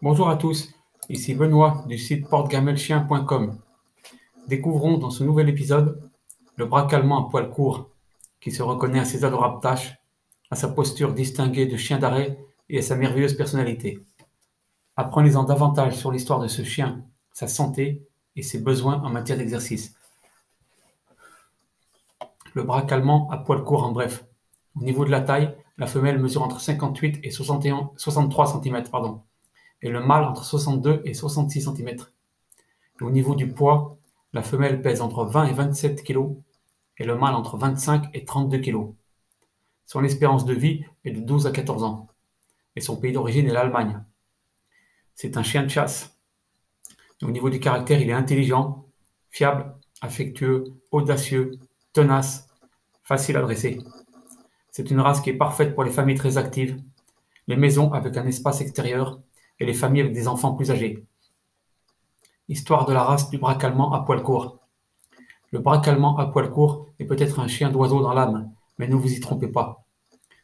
Bonjour à tous, ici Benoît du site portegamelchien.com. Découvrons dans ce nouvel épisode le braque allemand à poil court qui se reconnaît à ses adorables tâches, à sa posture distinguée de chien d'arrêt et à sa merveilleuse personnalité. Apprenez-en davantage sur l'histoire de ce chien, sa santé et ses besoins en matière d'exercice. Le braque allemand à poil court en bref. Au niveau de la taille, la femelle mesure entre 58 et 61, 63 cm. Pardon et le mâle entre 62 et 66 cm. Au niveau du poids, la femelle pèse entre 20 et 27 kg et le mâle entre 25 et 32 kg. Son espérance de vie est de 12 à 14 ans et son pays d'origine est l'Allemagne. C'est un chien de chasse. Au niveau du caractère, il est intelligent, fiable, affectueux, audacieux, tenace, facile à dresser. C'est une race qui est parfaite pour les familles très actives, les maisons avec un espace extérieur et les familles avec des enfants plus âgés. Histoire de la race du braque allemand à poil court. Le braque allemand à poil court est peut-être un chien d'oiseau dans l'âme, mais ne vous y trompez pas.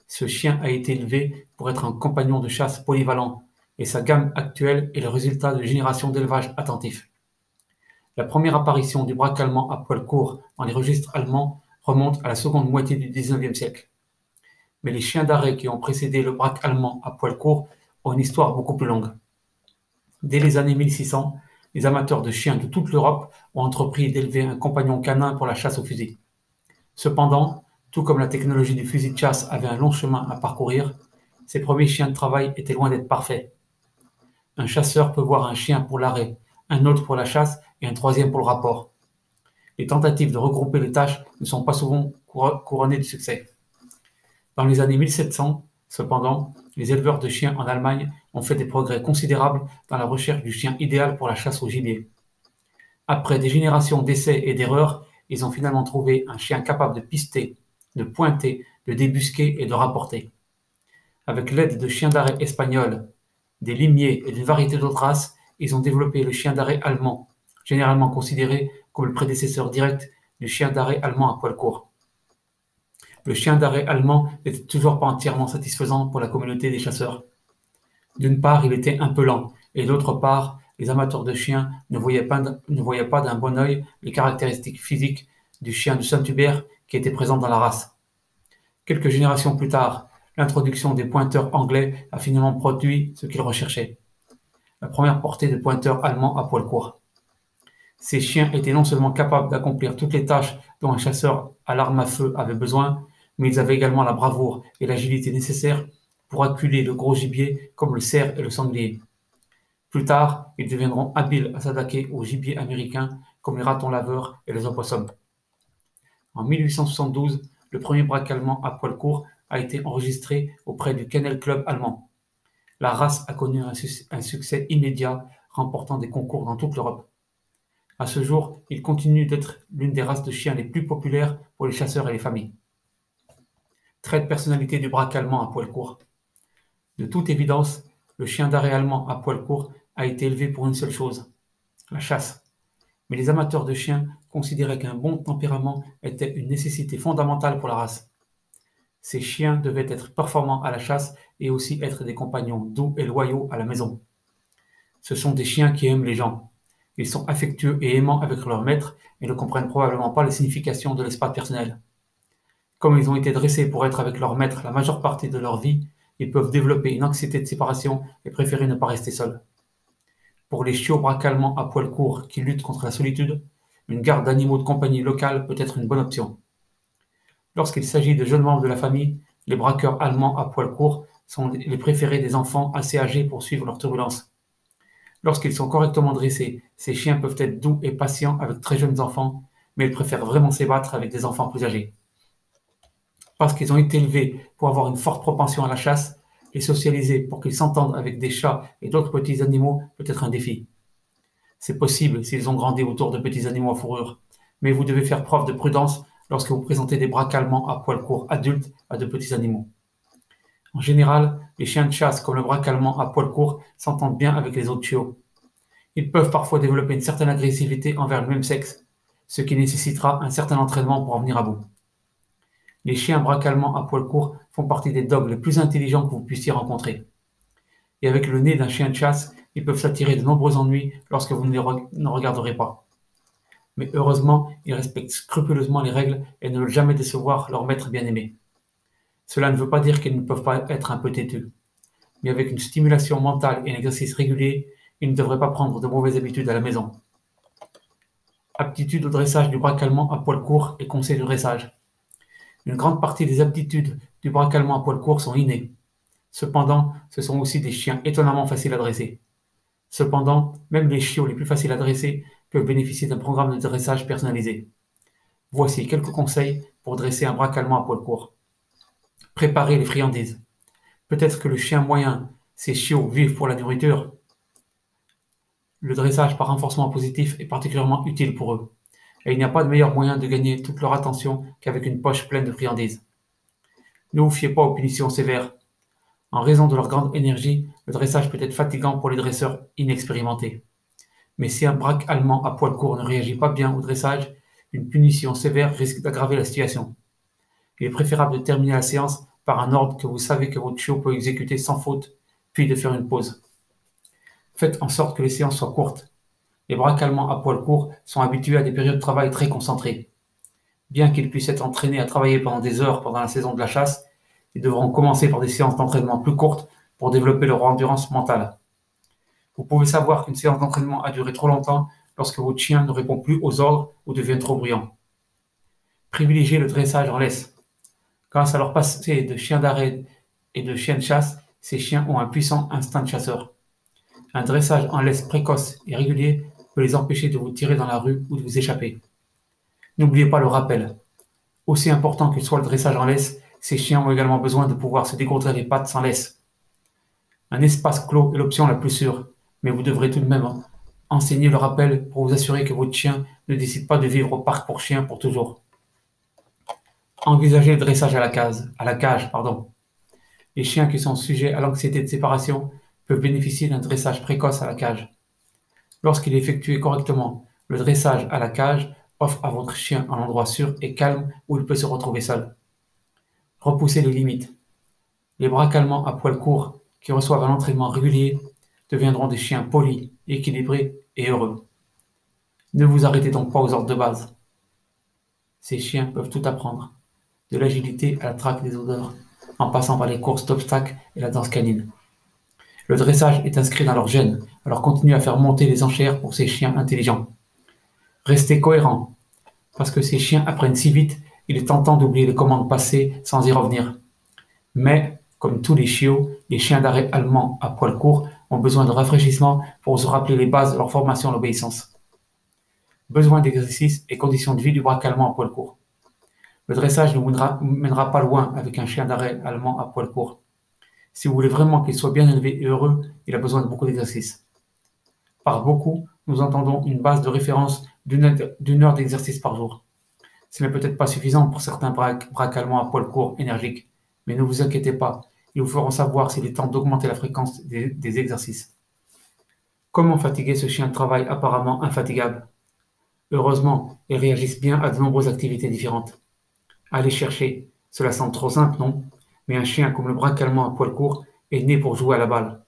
Ce chien a été élevé pour être un compagnon de chasse polyvalent, et sa gamme actuelle est le résultat de générations d'élevage attentifs. La première apparition du braque allemand à poil court dans les registres allemands remonte à la seconde moitié du XIXe siècle. Mais les chiens d'arrêt qui ont précédé le braque allemand à poil court une histoire beaucoup plus longue. Dès les années 1600, les amateurs de chiens de toute l'Europe ont entrepris d'élever un compagnon canin pour la chasse au fusil. Cependant, tout comme la technologie du fusil de chasse avait un long chemin à parcourir, ces premiers chiens de travail étaient loin d'être parfaits. Un chasseur peut voir un chien pour l'arrêt, un autre pour la chasse et un troisième pour le rapport. Les tentatives de regrouper les tâches ne sont pas souvent couronnées de succès. Dans les années 1700, cependant, les éleveurs de chiens en Allemagne ont fait des progrès considérables dans la recherche du chien idéal pour la chasse au gibier. Après des générations d'essais et d'erreurs, ils ont finalement trouvé un chien capable de pister, de pointer, de débusquer et de rapporter. Avec l'aide de chiens d'arrêt espagnols, des limiers et d'une variété d'autres races, ils ont développé le chien d'arrêt allemand, généralement considéré comme le prédécesseur direct du chien d'arrêt allemand à poil court le chien d'arrêt allemand n'était toujours pas entièrement satisfaisant pour la communauté des chasseurs. D'une part, il était un peu lent, et d'autre part, les amateurs de chiens ne voyaient pas, d'un bon œil les caractéristiques physiques du chien de Saint-Hubert qui était présent dans la race. Quelques générations plus tard, l'introduction des pointeurs anglais a finalement produit ce qu'ils recherchaient. La première portée de pointeurs allemands à poil court. Ces chiens étaient non seulement capables d'accomplir toutes les tâches dont un chasseur à l'arme à feu avait besoin, mais ils avaient également la bravoure et l'agilité nécessaires pour acculer le gros gibier comme le cerf et le sanglier. Plus tard, ils deviendront habiles à s'attaquer aux gibiers américains comme les ratons laveurs et les opossums. En 1872, le premier braque allemand à poil court a été enregistré auprès du Kennel Club allemand. La race a connu un, succès immédiat, remportant des concours dans toute l'Europe. À ce jour, il continue d'être l'une des races de chiens les plus populaires pour les chasseurs et les familles. Trait de personnalité du braque allemand à poil court. De toute évidence, le chien d'arrêt allemand à poil court a été élevé pour une seule chose, la chasse. Mais les amateurs de chiens considéraient qu'un bon tempérament était une nécessité fondamentale pour la race. Ces chiens devaient être performants à la chasse et aussi être des compagnons doux et loyaux à la maison. Ce sont des chiens qui aiment les gens. Ils sont affectueux et aimants avec leur maître et ne comprennent probablement pas la signification de l'espace personnel. Comme ils ont été dressés pour être avec leur maître la majeure partie de leur vie, ils peuvent développer une anxiété de séparation et préférer ne pas rester seuls. Pour les chiots bracalement à poil court qui luttent contre la solitude, une garde d'animaux de compagnie locale peut être une bonne option. Lorsqu'il s'agit de jeunes membres de la famille, les braqueurs allemands à poil court sont les préférés des enfants assez âgés pour suivre leur turbulence. Lorsqu'ils sont correctement dressés, ces chiens peuvent être doux et patients avec très jeunes enfants, mais ils préfèrent vraiment s'ébattre avec des enfants plus âgés parce qu'ils ont été élevés pour avoir une forte propension à la chasse, et socialisés pour qu'ils s'entendent avec des chats et d'autres petits animaux peut être un défi. C'est possible s'ils ont grandi autour de petits animaux à fourrure, mais vous devez faire preuve de prudence lorsque vous présentez des bras calmants à poil court adultes à de petits animaux. En général, les chiens de chasse comme le braque allemand à poil court s'entendent bien avec les autres chiots. Ils peuvent parfois développer une certaine agressivité envers le même sexe, ce qui nécessitera un certain entraînement pour en venir à bout. Les chiens braque allemands à poil court font partie des dogs les plus intelligents que vous puissiez rencontrer. Et avec le nez d'un chien de chasse, ils peuvent s'attirer de nombreux ennuis lorsque vous ne les regarderez pas. Mais heureusement, ils respectent scrupuleusement les règles et ne veulent jamais décevoir leur maître bien-aimé. Cela ne veut pas dire qu'ils ne peuvent pas être un peu têtus. Mais avec une stimulation mentale et un exercice régulier, ils ne devraient pas prendre de mauvaises habitudes à la maison. Aptitude au dressage du braque à poil court et conseil de dressage. Une grande partie des aptitudes du braque à poil court sont innées. Cependant, ce sont aussi des chiens étonnamment faciles à dresser. Cependant, même les chiots les plus faciles à dresser peuvent bénéficier d'un programme de dressage personnalisé. Voici quelques conseils pour dresser un braque à poil court. Préparez les friandises. Peut-être que le chien moyen, ses chiots vivent pour la nourriture, le dressage par renforcement positif est particulièrement utile pour eux, et il n'y a pas de meilleur moyen de gagner toute leur attention qu'avec une poche pleine de friandises. Ne vous fiez pas aux punitions sévères. En raison de leur grande énergie, le dressage peut être fatigant pour les dresseurs inexpérimentés. Mais si un braque allemand à poil court ne réagit pas bien au dressage, une punition sévère risque d'aggraver la situation. Il est préférable de terminer la séance par un ordre que vous savez que votre chiot peut exécuter sans faute, puis de faire une pause. Faites en sorte que les séances soient courtes. Les braques allemands à poil court sont habitués à des périodes de travail très concentrées. Bien qu'ils puissent être entraînés à travailler pendant des heures pendant la saison de la chasse, ils devront commencer par des séances d'entraînement plus courtes pour développer leur endurance mentale. Vous pouvez savoir qu'une séance d'entraînement a duré trop longtemps lorsque votre chien ne répond plus aux ordres ou devient trop bruyant. Privilégiez le dressage en laisse. Grâce à leur passé de chien d'arrêt et de chien de chasse, ces chiens ont un puissant instinct de chasseur. Un dressage en laisse précoce et régulier peut les empêcher de vous tirer dans la rue ou de vous échapper. N'oubliez pas le rappel. Aussi important que soit le dressage en laisse, ces chiens ont également besoin de pouvoir se dégourdir les pattes sans laisse. Un espace clos est l'option la plus sûre, mais vous devrez tout de même enseigner le rappel pour vous assurer que votre chien ne décide pas de vivre au parc pour chiens pour toujours. Envisagez le dressage à la case, à la cage, pardon. Les chiens qui sont sujets à l'anxiété de séparation peuvent bénéficier d'un dressage précoce à la cage. Lorsqu'il est effectué correctement, le dressage à la cage offre à votre chien un endroit sûr et calme où il peut se retrouver seul. Repoussez les limites. Les bras calmants à poil court qui reçoivent un entraînement régulier deviendront des chiens polis, équilibrés et heureux. Ne vous arrêtez donc pas aux ordres de base. Ces chiens peuvent tout apprendre, de l'agilité à la traque des odeurs, en passant par les courses d'obstacles et la danse canine. Le dressage est inscrit dans leur gène, alors continuez à faire monter les enchères pour ces chiens intelligents. Restez cohérents, parce que ces chiens apprennent si vite, il est tentant d'oublier les commandes passées sans y revenir. Mais, comme tous les chiots, les chiens d'arrêt allemands à poil court ont besoin de rafraîchissement pour se rappeler les bases de leur formation à l'obéissance. Besoin d'exercice et conditions de vie du braque allemand à poil court. Le dressage ne mènera pas loin avec un chien d'arrêt allemand à poil court. Si vous voulez vraiment qu'il soit bien élevé et heureux, il a besoin de beaucoup d'exercices. Par beaucoup, nous entendons une base de référence d'une heure d'exercice par jour. Ce n'est peut-être pas suffisant pour certains braques, allemands à poil court énergiques, mais ne vous inquiétez pas, ils vous feront savoir s'il est temps d'augmenter la fréquence des, exercices. Comment fatiguer ce chien de travail apparemment infatigable? Heureusement, ils réagissent bien à de nombreuses activités différentes. Allez chercher, cela semble trop simple, non? Mais un chien comme le braque à poil court est né pour jouer à la balle.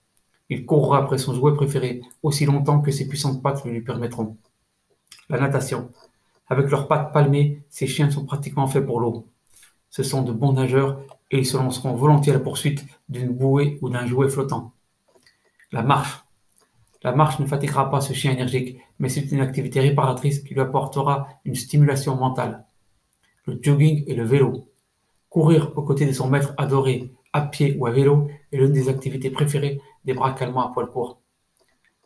Il courra après son jouet préféré aussi longtemps que ses puissantes pattes le lui permettront. La natation. Avec leurs pattes palmées, ces chiens sont pratiquement faits pour l'eau. Ce sont de bons nageurs et ils se lanceront volontiers à la poursuite d'une bouée ou d'un jouet flottant. La marche. La marche ne fatiguera pas ce chien énergique, mais c'est une activité réparatrice qui lui apportera une stimulation mentale. Le jogging et le vélo. Courir aux côtés de son maître adoré, à pied ou à vélo, est l'une des activités préférées des braques allemands à poil court.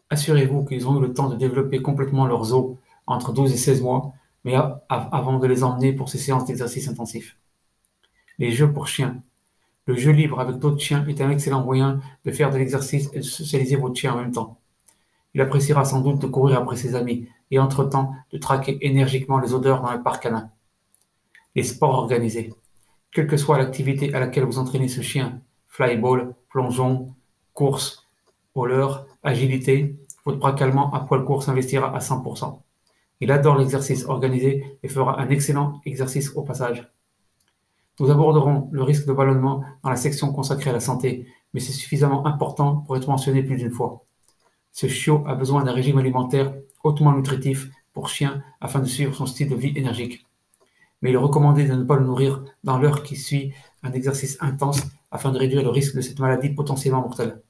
Assurez-vous qu'ils ont eu le temps de développer complètement leurs os entre 12 et 16 mois, mais avant de les emmener pour ces séances d'exercice intensif. Les jeux pour chiens. Le jeu libre avec d'autres chiens est un excellent moyen de faire de l'exercice et de socialiser votre chien en même temps. Il appréciera sans doute de courir après ses amis et entre-temps de traquer énergiquement les odeurs dans le parc canin. Les sports organisés quelle que soit l'activité à laquelle vous entraînez ce chien, flyball, plongeon, course, roller, agilité, votre allemand à poil court s'investira à 100%. Il adore l'exercice organisé et fera un excellent exercice au passage. Nous aborderons le risque de ballonnement dans la section consacrée à la santé, mais c'est suffisamment important pour être mentionné plus d'une fois. Ce chiot a besoin d'un régime alimentaire hautement nutritif pour chien afin de suivre son style de vie énergique. Mais il est recommandé de ne pas le nourrir dans l'heure qui suit un exercice intense afin de réduire le risque de cette maladie potentiellement mortelle.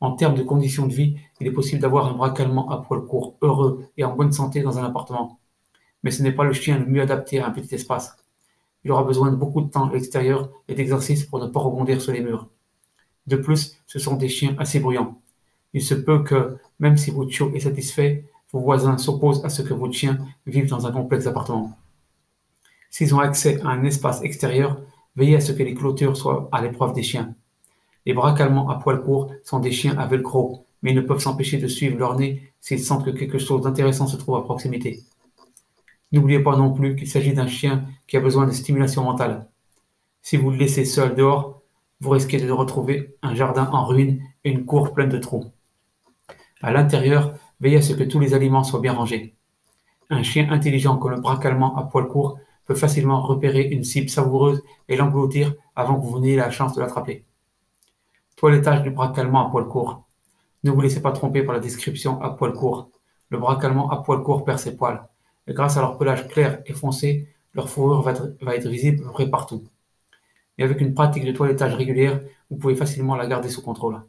En termes de conditions de vie, il est possible d'avoir un bras à poil court, heureux et en bonne santé dans un appartement. Mais ce n'est pas le chien le mieux adapté à un petit espace. Il aura besoin de beaucoup de temps à l'extérieur et d'exercice pour ne pas rebondir sur les murs. De plus, ce sont des chiens assez bruyants. Il se peut que, même si votre chiot est satisfait, vos voisins s'opposent à ce que votre chien vive dans un complexe appartement. S'ils ont accès à un espace extérieur, veillez à ce que les clôtures soient à l'épreuve des chiens. Les bras calmants à poil court sont des chiens à velcro, mais ils ne peuvent s'empêcher de suivre leur nez s'ils sentent que quelque chose d'intéressant se trouve à proximité. N'oubliez pas non plus qu'il s'agit d'un chien qui a besoin de stimulation mentale. Si vous le laissez seul dehors, vous risquez de retrouver un jardin en ruine et une cour pleine de trous. À l'intérieur, veillez à ce que tous les aliments soient bien rangés. Un chien intelligent comme le bras calmant à poil court facilement repérer une cible savoureuse et l'engloutir avant que vous n'ayez la chance de l'attraper. Toilettage du bras calmant à poil court. Ne vous laissez pas tromper par la description à poil court. Le bras calmant à poil court perd ses poils. Et grâce à leur pelage clair et foncé, leur fourrure va être, visible près partout. Et avec une pratique de toilettage régulière, vous pouvez facilement la garder sous contrôle.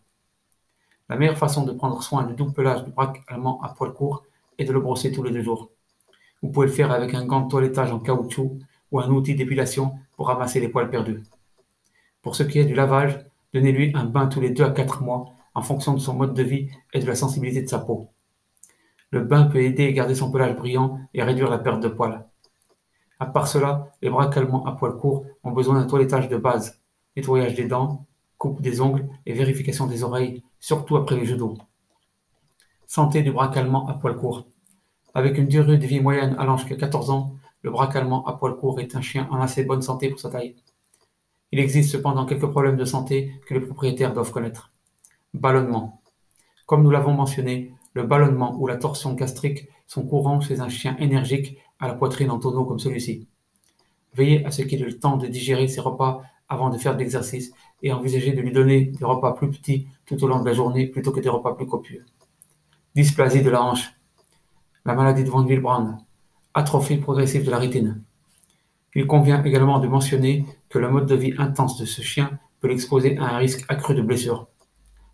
La meilleure façon de prendre soin du double pelage du bras calmant à poil court est de le brosser tous les deux jours. Vous pouvez le faire avec un gant de toilettage en caoutchouc ou un outil d'épilation pour ramasser les poils perdus. Pour ce qui est du lavage, donnez-lui un bain tous les 2 à 4 mois en fonction de son mode de vie et de la sensibilité de sa peau. Le bain peut aider à garder son pelage brillant et réduire la perte de poils. À part cela, les bras à poils courts ont besoin d'un toilettage de base, nettoyage des dents, coupe des ongles et vérification des oreilles, surtout après les jeux d'eau. Santé du bras à poils courts. Avec une durée de vie moyenne allant jusqu'à 14 ans, le bras calmant à poil court est un chien en assez bonne santé pour sa taille. Il existe cependant quelques problèmes de santé que les propriétaires doivent connaître. Ballonnement. Comme nous l'avons mentionné, le ballonnement ou la torsion gastrique sont courants chez un chien énergique à la poitrine en tonneau comme celui-ci. Veillez à ce qu'il ait le temps de digérer ses repas avant de faire de l'exercice et envisagez de lui donner des repas plus petits tout au long de la journée plutôt que des repas plus copieux. Dysplasie de la hanche la maladie de von Willebrand, atrophie progressive de la rétine. Il convient également de mentionner que le mode de vie intense de ce chien peut l'exposer à un risque accru de blessure.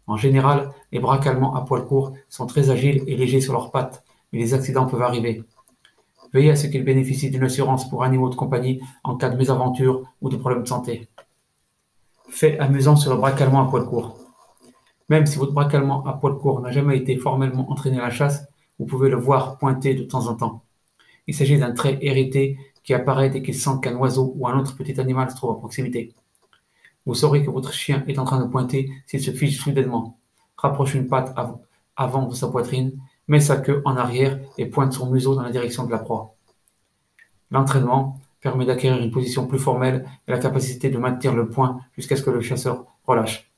En général, les bras calmants à poil court sont très agiles et légers sur leurs pattes, mais les accidents peuvent arriver. Veillez à ce qu'ils bénéficient d'une assurance pour animaux de compagnie en cas de mésaventure ou de problèmes de santé. Fait amusant sur le bras calmant à poil court. Même si votre bras calmant à poil court n'a jamais été formellement entraîné à la chasse, vous pouvez le voir pointer de temps en temps. Il s'agit d'un trait hérité qui apparaît dès qu'il sent qu'un oiseau ou un autre petit animal se trouve à proximité. Vous saurez que votre chien est en train de pointer s'il se fiche soudainement. Rapproche une patte avant de sa poitrine, met sa queue en arrière et pointe son museau dans la direction de la proie. L'entraînement permet d'acquérir une position plus formelle et la capacité de maintenir le point jusqu'à ce que le chasseur relâche.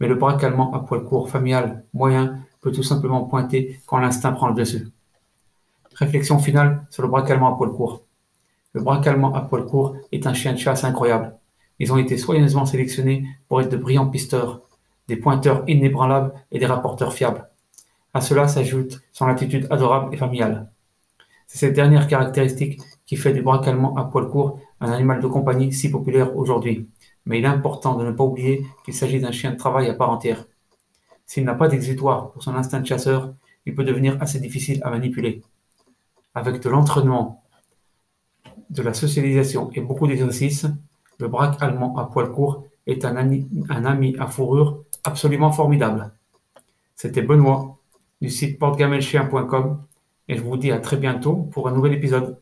Mais le bras calmant à poil court, familial, moyen, peut tout simplement pointer quand l'instinct prend le dessus. Réflexion finale sur le bras calmant à poil court. Le bras calmant à poil court est un chien de chasse incroyable. Ils ont été soigneusement sélectionnés pour être de brillants pisteurs, des pointeurs inébranlables et des rapporteurs fiables. À cela s'ajoute son attitude adorable et familiale. C'est cette dernière caractéristique qui fait du bras calmant à poil court un animal de compagnie si populaire aujourd'hui. Mais il est important de ne pas oublier qu'il s'agit d'un chien de travail à part entière. S'il n'a pas d'exutoire pour son instinct de chasseur, il peut devenir assez difficile à manipuler. Avec de l'entraînement, de la socialisation et beaucoup d'exercices, le braque allemand à poil court est un ami, un ami à fourrure absolument formidable. C'était Benoît du site portegamelchien.com et je vous dis à très bientôt pour un nouvel épisode.